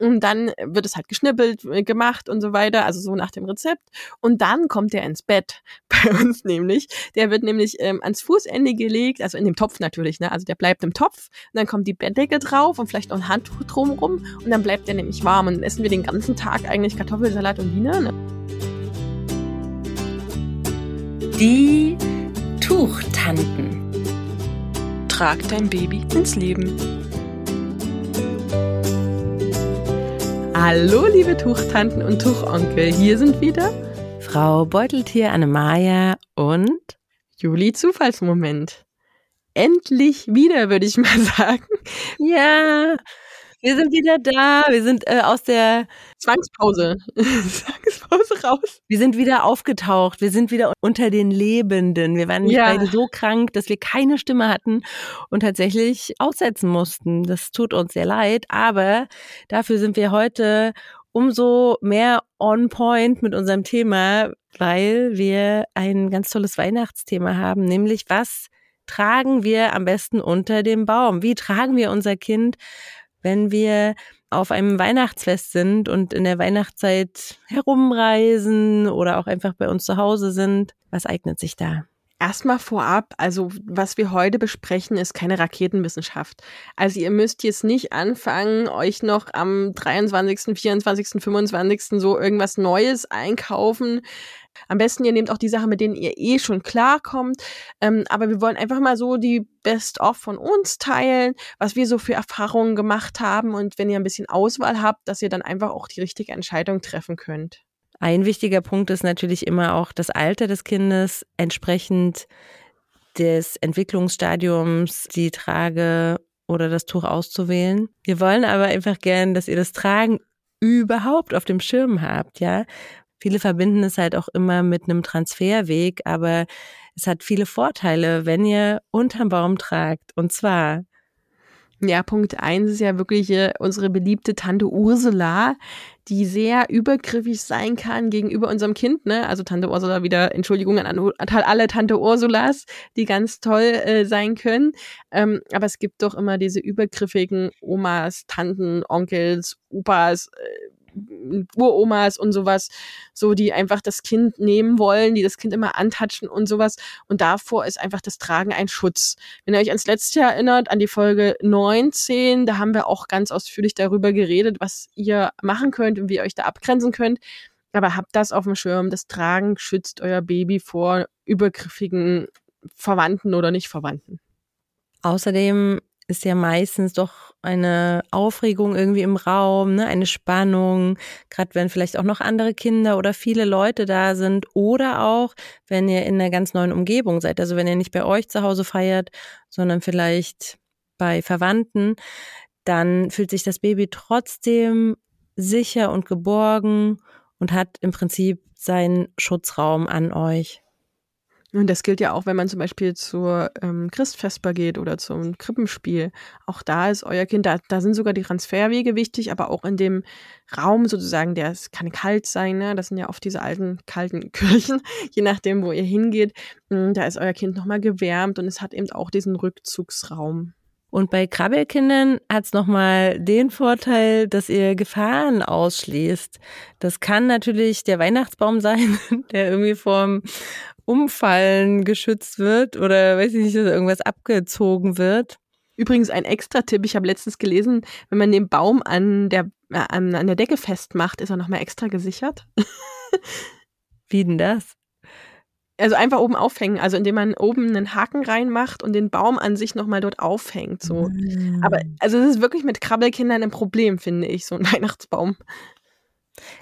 Und dann wird es halt geschnippelt, äh, gemacht und so weiter, also so nach dem Rezept. Und dann kommt er ins Bett bei uns nämlich. Der wird nämlich ähm, ans Fußende gelegt, also in dem Topf natürlich, ne? Also der bleibt im Topf. Und dann kommt die Bettdecke drauf und vielleicht noch ein Handtuch drumrum. Und dann bleibt der nämlich warm. Und dann essen wir den ganzen Tag eigentlich Kartoffelsalat und Wiener. Ne? Die Tuchtanten. Trag dein Baby ins Leben. Hallo, liebe Tuchtanten und Tuchonkel. Hier sind wieder Frau Beuteltier Annemaja und Juli Zufallsmoment. Endlich wieder, würde ich mal sagen. Ja, wir sind wieder da. Wir sind äh, aus der Zwangspause. Zwangspause raus. Wir sind wieder aufgetaucht. Wir sind wieder unter den Lebenden. Wir waren ja. beide so krank, dass wir keine Stimme hatten und tatsächlich aussetzen mussten. Das tut uns sehr leid. Aber dafür sind wir heute umso mehr on point mit unserem Thema, weil wir ein ganz tolles Weihnachtsthema haben, nämlich was tragen wir am besten unter dem Baum? Wie tragen wir unser Kind wenn wir auf einem Weihnachtsfest sind und in der Weihnachtszeit herumreisen oder auch einfach bei uns zu Hause sind, was eignet sich da? Erstmal vorab, also was wir heute besprechen, ist keine Raketenwissenschaft. Also ihr müsst jetzt nicht anfangen, euch noch am 23., 24., 25. so irgendwas Neues einkaufen. Am besten, ihr nehmt auch die Sachen, mit denen ihr eh schon klarkommt. Ähm, aber wir wollen einfach mal so die Best-of von uns teilen, was wir so für Erfahrungen gemacht haben und wenn ihr ein bisschen Auswahl habt, dass ihr dann einfach auch die richtige Entscheidung treffen könnt. Ein wichtiger Punkt ist natürlich immer auch das Alter des Kindes entsprechend des Entwicklungsstadiums die Trage oder das Tuch auszuwählen. Wir wollen aber einfach gern, dass ihr das Tragen überhaupt auf dem Schirm habt, ja. Viele verbinden es halt auch immer mit einem Transferweg, aber es hat viele Vorteile, wenn ihr unterm Baum tragt. Und zwar ja, Punkt eins ist ja wirklich äh, unsere beliebte Tante Ursula, die sehr übergriffig sein kann gegenüber unserem Kind. Ne? Also Tante Ursula wieder, Entschuldigung an, alle Tante Ursulas, die ganz toll äh, sein können. Ähm, aber es gibt doch immer diese übergriffigen Omas, Tanten, Onkels, Opas, äh, Uromas und sowas, so die einfach das Kind nehmen wollen, die das Kind immer antatschen und sowas. Und davor ist einfach das Tragen ein Schutz. Wenn ihr euch ans letzte Jahr erinnert, an die Folge 19, da haben wir auch ganz ausführlich darüber geredet, was ihr machen könnt und wie ihr euch da abgrenzen könnt. Aber habt das auf dem Schirm. Das Tragen schützt euer Baby vor übergriffigen Verwandten oder nicht Verwandten. Außerdem ist ja meistens doch eine Aufregung irgendwie im Raum, ne? eine Spannung, gerade wenn vielleicht auch noch andere Kinder oder viele Leute da sind oder auch, wenn ihr in einer ganz neuen Umgebung seid, also wenn ihr nicht bei euch zu Hause feiert, sondern vielleicht bei Verwandten, dann fühlt sich das Baby trotzdem sicher und geborgen und hat im Prinzip seinen Schutzraum an euch. Und das gilt ja auch, wenn man zum Beispiel zur ähm, Christfesper geht oder zum Krippenspiel. Auch da ist euer Kind, da, da sind sogar die Transferwege wichtig, aber auch in dem Raum sozusagen, der es kann kalt sein, ne? Das sind ja oft diese alten kalten Kirchen, je nachdem, wo ihr hingeht. Mm, da ist euer Kind nochmal gewärmt und es hat eben auch diesen Rückzugsraum. Und bei Krabbelkindern hat's nochmal den Vorteil, dass ihr Gefahren ausschließt. Das kann natürlich der Weihnachtsbaum sein, der irgendwie vorm Umfallen geschützt wird oder weiß ich nicht, dass irgendwas abgezogen wird. Übrigens ein extra Tipp, ich habe letztens gelesen, wenn man den Baum an der, äh, an, an der Decke festmacht, ist er nochmal extra gesichert. Wie denn das? Also einfach oben aufhängen, also indem man oben einen Haken reinmacht und den Baum an sich nochmal dort aufhängt. So. Mm. Aber also es ist wirklich mit Krabbelkindern ein Problem, finde ich, so ein Weihnachtsbaum.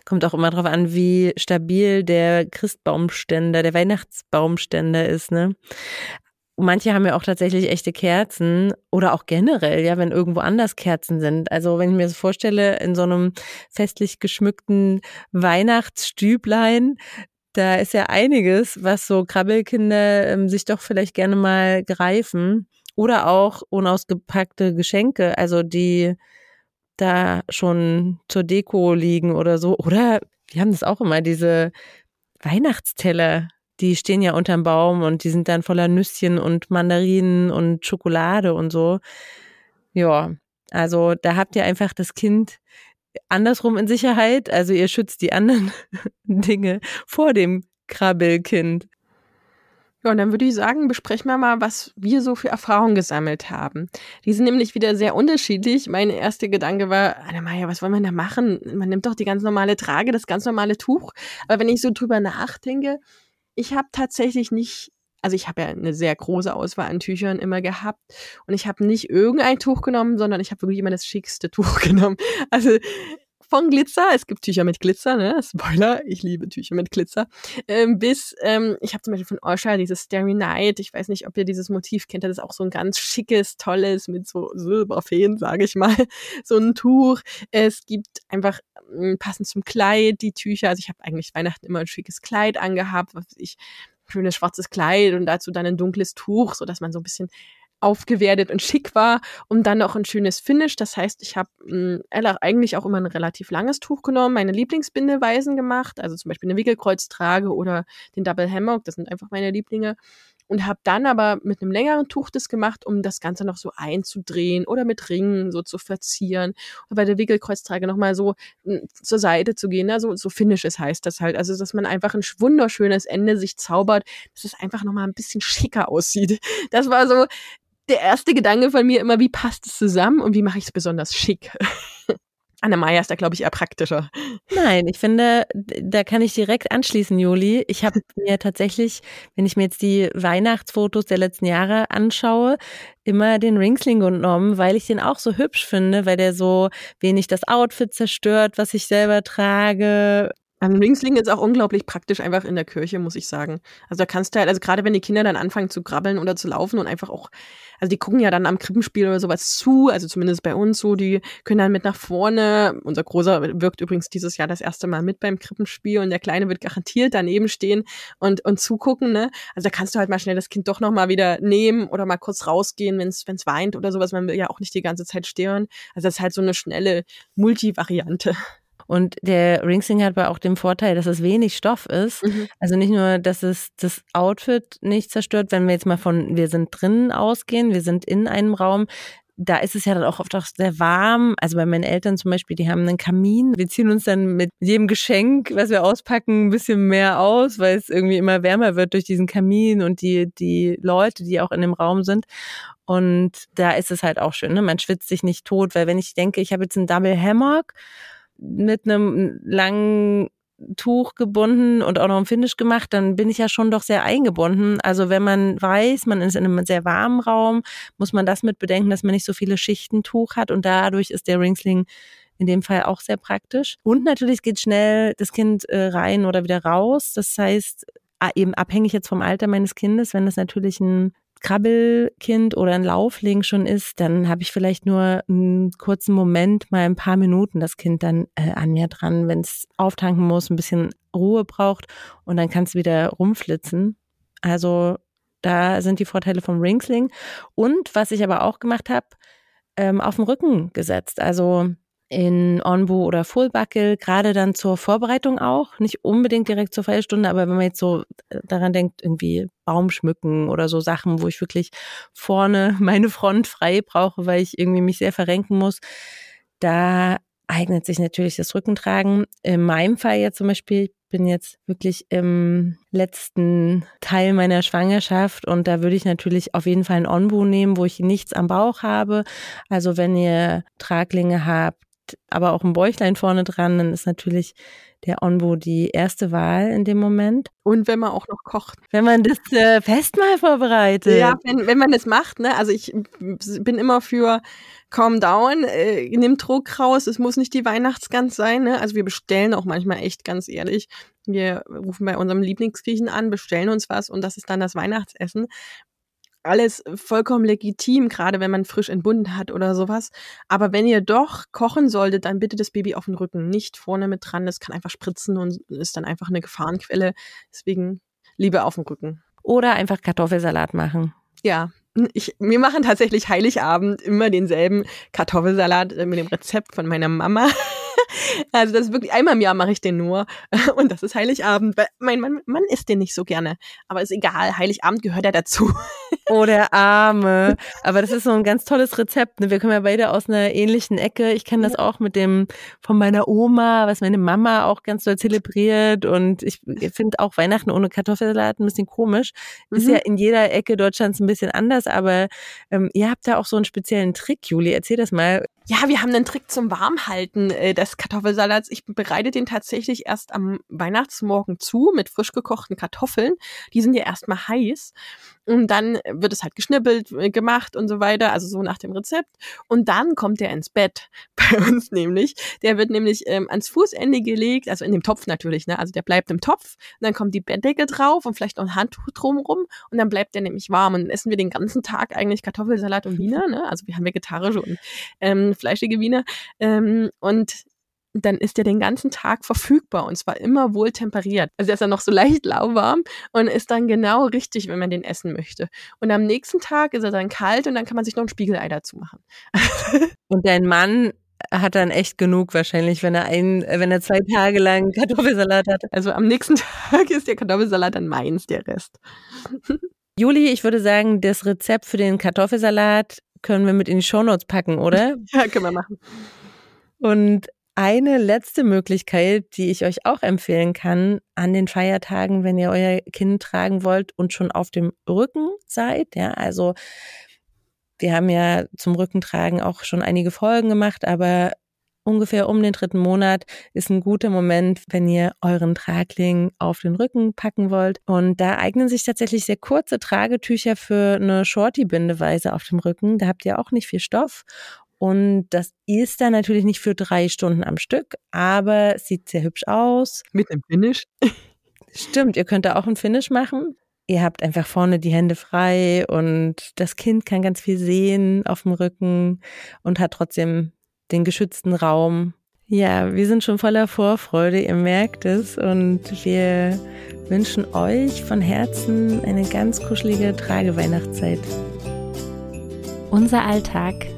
Kommt auch immer darauf an, wie stabil der Christbaumständer, der Weihnachtsbaumständer ist, ne? Manche haben ja auch tatsächlich echte Kerzen oder auch generell, ja, wenn irgendwo anders Kerzen sind. Also wenn ich mir das vorstelle, in so einem festlich geschmückten Weihnachtsstüblein, da ist ja einiges, was so Krabbelkinder ähm, sich doch vielleicht gerne mal greifen. Oder auch unausgepackte Geschenke, also die da schon zur Deko liegen oder so. Oder wir haben das auch immer, diese Weihnachtsteller, die stehen ja unterm Baum und die sind dann voller Nüsschen und Mandarinen und Schokolade und so. Ja, also da habt ihr einfach das Kind andersrum in Sicherheit. Also ihr schützt die anderen Dinge vor dem Krabbelkind. Ja, und dann würde ich sagen, besprechen wir mal, was wir so für Erfahrungen gesammelt haben. Die sind nämlich wieder sehr unterschiedlich. Mein erster Gedanke war, Annemaja, was wollen wir da machen? Man nimmt doch die ganz normale Trage, das ganz normale Tuch. Aber wenn ich so drüber nachdenke, ich habe tatsächlich nicht also ich habe ja eine sehr große Auswahl an Tüchern immer gehabt und ich habe nicht irgendein Tuch genommen, sondern ich habe wirklich immer das schickste Tuch genommen. Also von Glitzer, es gibt Tücher mit Glitzer, ne? Spoiler, ich liebe Tücher mit Glitzer. Ähm, bis, ähm, ich habe zum Beispiel von Osha dieses Starry Night, ich weiß nicht, ob ihr dieses Motiv kennt, das ist auch so ein ganz schickes, tolles, mit so Silberfeen, sage ich mal, so ein Tuch. Es gibt einfach ähm, passend zum Kleid die Tücher, also ich habe eigentlich Weihnachten immer ein schickes Kleid angehabt, was ich schönes schwarzes Kleid und dazu dann ein dunkles Tuch, so dass man so ein bisschen aufgewertet und schick war. Und dann noch ein schönes Finish. Das heißt, ich habe hm, eigentlich auch immer ein relativ langes Tuch genommen, meine Lieblingsbindeweisen gemacht, also zum Beispiel eine Wickelkreuztrage oder den Double Hammock, das sind einfach meine Lieblinge und habe dann aber mit einem längeren Tuch das gemacht, um das Ganze noch so einzudrehen oder mit Ringen so zu verzieren und bei der Wickelkreuztrage nochmal so hm, zur Seite zu gehen, ne? so, so Finishes heißt das halt, also dass man einfach ein wunderschönes Ende sich zaubert, dass es einfach nochmal ein bisschen schicker aussieht. Das war so der erste Gedanke von mir immer, wie passt es zusammen und wie mache ich es besonders schick? Anna-Maja ist da, glaube ich, eher praktischer. Nein, ich finde, da kann ich direkt anschließen, Juli. Ich habe mir tatsächlich, wenn ich mir jetzt die Weihnachtsfotos der letzten Jahre anschaue, immer den Ringsling genommen, weil ich den auch so hübsch finde, weil der so wenig das Outfit zerstört, was ich selber trage. Ein Ringsling ist auch unglaublich praktisch einfach in der Kirche, muss ich sagen. Also da kannst du halt, also gerade wenn die Kinder dann anfangen zu krabbeln oder zu laufen und einfach auch, also die gucken ja dann am Krippenspiel oder sowas zu, also zumindest bei uns so, die können dann mit nach vorne. Unser Großer wirkt übrigens dieses Jahr das erste Mal mit beim Krippenspiel und der Kleine wird garantiert daneben stehen und, und zugucken, ne? Also da kannst du halt mal schnell das Kind doch nochmal wieder nehmen oder mal kurz rausgehen, wenn es weint oder sowas. Man will ja auch nicht die ganze Zeit stören. Also das ist halt so eine schnelle Multivariante. Und der Ringsing hat aber auch den Vorteil, dass es wenig Stoff ist. Mhm. Also nicht nur, dass es das Outfit nicht zerstört, wenn wir jetzt mal von wir sind drinnen ausgehen, wir sind in einem Raum, da ist es ja dann auch oft auch sehr warm. Also bei meinen Eltern zum Beispiel, die haben einen Kamin. Wir ziehen uns dann mit jedem Geschenk, was wir auspacken, ein bisschen mehr aus, weil es irgendwie immer wärmer wird durch diesen Kamin und die, die Leute, die auch in dem Raum sind. Und da ist es halt auch schön. Ne? Man schwitzt sich nicht tot, weil wenn ich denke, ich habe jetzt einen Double Hammock mit einem langen Tuch gebunden und auch noch ein Finish gemacht, dann bin ich ja schon doch sehr eingebunden. Also wenn man weiß, man ist in einem sehr warmen Raum, muss man das mit bedenken, dass man nicht so viele Schichten Tuch hat und dadurch ist der Ringsling in dem Fall auch sehr praktisch. Und natürlich geht schnell das Kind äh, rein oder wieder raus. Das heißt, eben abhängig jetzt vom Alter meines Kindes, wenn das natürlich ein Krabbelkind oder ein Laufling schon ist, dann habe ich vielleicht nur einen kurzen Moment, mal ein paar Minuten das Kind dann äh, an mir dran, wenn es auftanken muss, ein bisschen Ruhe braucht und dann kann es wieder rumflitzen. Also da sind die Vorteile vom Ringsling. Und was ich aber auch gemacht habe, ähm, auf den Rücken gesetzt. Also in Onbu oder Fullbuckle, gerade dann zur Vorbereitung auch, nicht unbedingt direkt zur Feierstunde, aber wenn man jetzt so äh, daran denkt, irgendwie Baum schmücken oder so Sachen, wo ich wirklich vorne meine Front frei brauche, weil ich irgendwie mich sehr verrenken muss, da eignet sich natürlich das Rückentragen. In meinem Fall jetzt zum Beispiel, ich bin jetzt wirklich im letzten Teil meiner Schwangerschaft und da würde ich natürlich auf jeden Fall ein Onbu nehmen, wo ich nichts am Bauch habe. Also wenn ihr Traglinge habt, aber auch ein Bäuchlein vorne dran, dann ist natürlich der Onbo die erste Wahl in dem Moment. Und wenn man auch noch kocht. Wenn man das äh, Festmahl vorbereitet. Ja, wenn, wenn man das macht, ne? Also ich bin immer für Calm Down, äh, nimm Druck raus, es muss nicht die Weihnachtsgans sein, ne? Also wir bestellen auch manchmal echt, ganz ehrlich. Wir rufen bei unserem Lieblingsgriechen an, bestellen uns was und das ist dann das Weihnachtsessen alles vollkommen legitim, gerade wenn man frisch entbunden hat oder sowas. Aber wenn ihr doch kochen solltet, dann bitte das Baby auf den Rücken, nicht vorne mit dran. Das kann einfach spritzen und ist dann einfach eine Gefahrenquelle. Deswegen lieber auf dem Rücken. Oder einfach Kartoffelsalat machen. Ja, ich, wir machen tatsächlich Heiligabend immer denselben Kartoffelsalat äh, mit dem Rezept von meiner Mama. Also das ist wirklich, einmal im Jahr mache ich den nur. Und das ist Heiligabend. Weil mein Mann, Mann isst den nicht so gerne. Aber ist egal, Heiligabend gehört ja dazu. Oh, der Arme. Aber das ist so ein ganz tolles Rezept. Ne? Wir kommen ja beide aus einer ähnlichen Ecke. Ich kenne das auch mit dem von meiner Oma, was meine Mama auch ganz doll zelebriert. Und ich finde auch Weihnachten ohne Kartoffelsalat ein bisschen komisch. Ist mhm. ja in jeder Ecke Deutschlands ein bisschen anders, aber ähm, ihr habt da auch so einen speziellen Trick, Juli. Erzähl das mal. Ja, wir haben einen Trick zum Warmhalten äh, des Kartoffelsalats. Ich bereite den tatsächlich erst am Weihnachtsmorgen zu mit frisch gekochten Kartoffeln. Die sind ja erstmal heiß. Und dann wird es halt geschnippelt, äh, gemacht und so weiter, also so nach dem Rezept. Und dann kommt der ins Bett bei uns nämlich. Der wird nämlich ähm, ans Fußende gelegt, also in dem Topf natürlich, ne? Also der bleibt im Topf. Und dann kommt die Bettdecke drauf und vielleicht noch ein Handtuch drumrum. Und dann bleibt der nämlich warm. Und essen wir den ganzen Tag eigentlich Kartoffelsalat und Wiener, ne? Also wir haben vegetarische und ähm, fleischige Wiener. Ähm, und dann ist der den ganzen Tag verfügbar und zwar immer wohl temperiert. Also er ist dann noch so leicht lauwarm und ist dann genau richtig, wenn man den essen möchte. Und am nächsten Tag ist er dann kalt und dann kann man sich noch ein Spiegelei dazu machen. und dein Mann hat dann echt genug wahrscheinlich, wenn er ein, wenn er zwei Tage lang Kartoffelsalat hat. Also am nächsten Tag ist der Kartoffelsalat dann meins, der Rest. Juli, ich würde sagen, das Rezept für den Kartoffelsalat können wir mit in die Shownotes packen, oder? ja, können wir machen. Und eine letzte Möglichkeit, die ich euch auch empfehlen kann, an den Feiertagen, wenn ihr euer Kind tragen wollt und schon auf dem Rücken seid, ja, also wir haben ja zum Rückentragen auch schon einige Folgen gemacht, aber ungefähr um den dritten Monat ist ein guter Moment, wenn ihr euren Tragling auf den Rücken packen wollt. Und da eignen sich tatsächlich sehr kurze Tragetücher für eine Shorty-Bindeweise auf dem Rücken. Da habt ihr auch nicht viel Stoff. Und das ist dann natürlich nicht für drei Stunden am Stück, aber es sieht sehr hübsch aus. Mit einem Finish. Stimmt, ihr könnt da auch einen Finish machen. Ihr habt einfach vorne die Hände frei und das Kind kann ganz viel sehen auf dem Rücken und hat trotzdem den geschützten Raum. Ja, wir sind schon voller Vorfreude, ihr merkt es. Und wir wünschen euch von Herzen eine ganz kuschelige Trageweihnachtszeit. Unser Alltag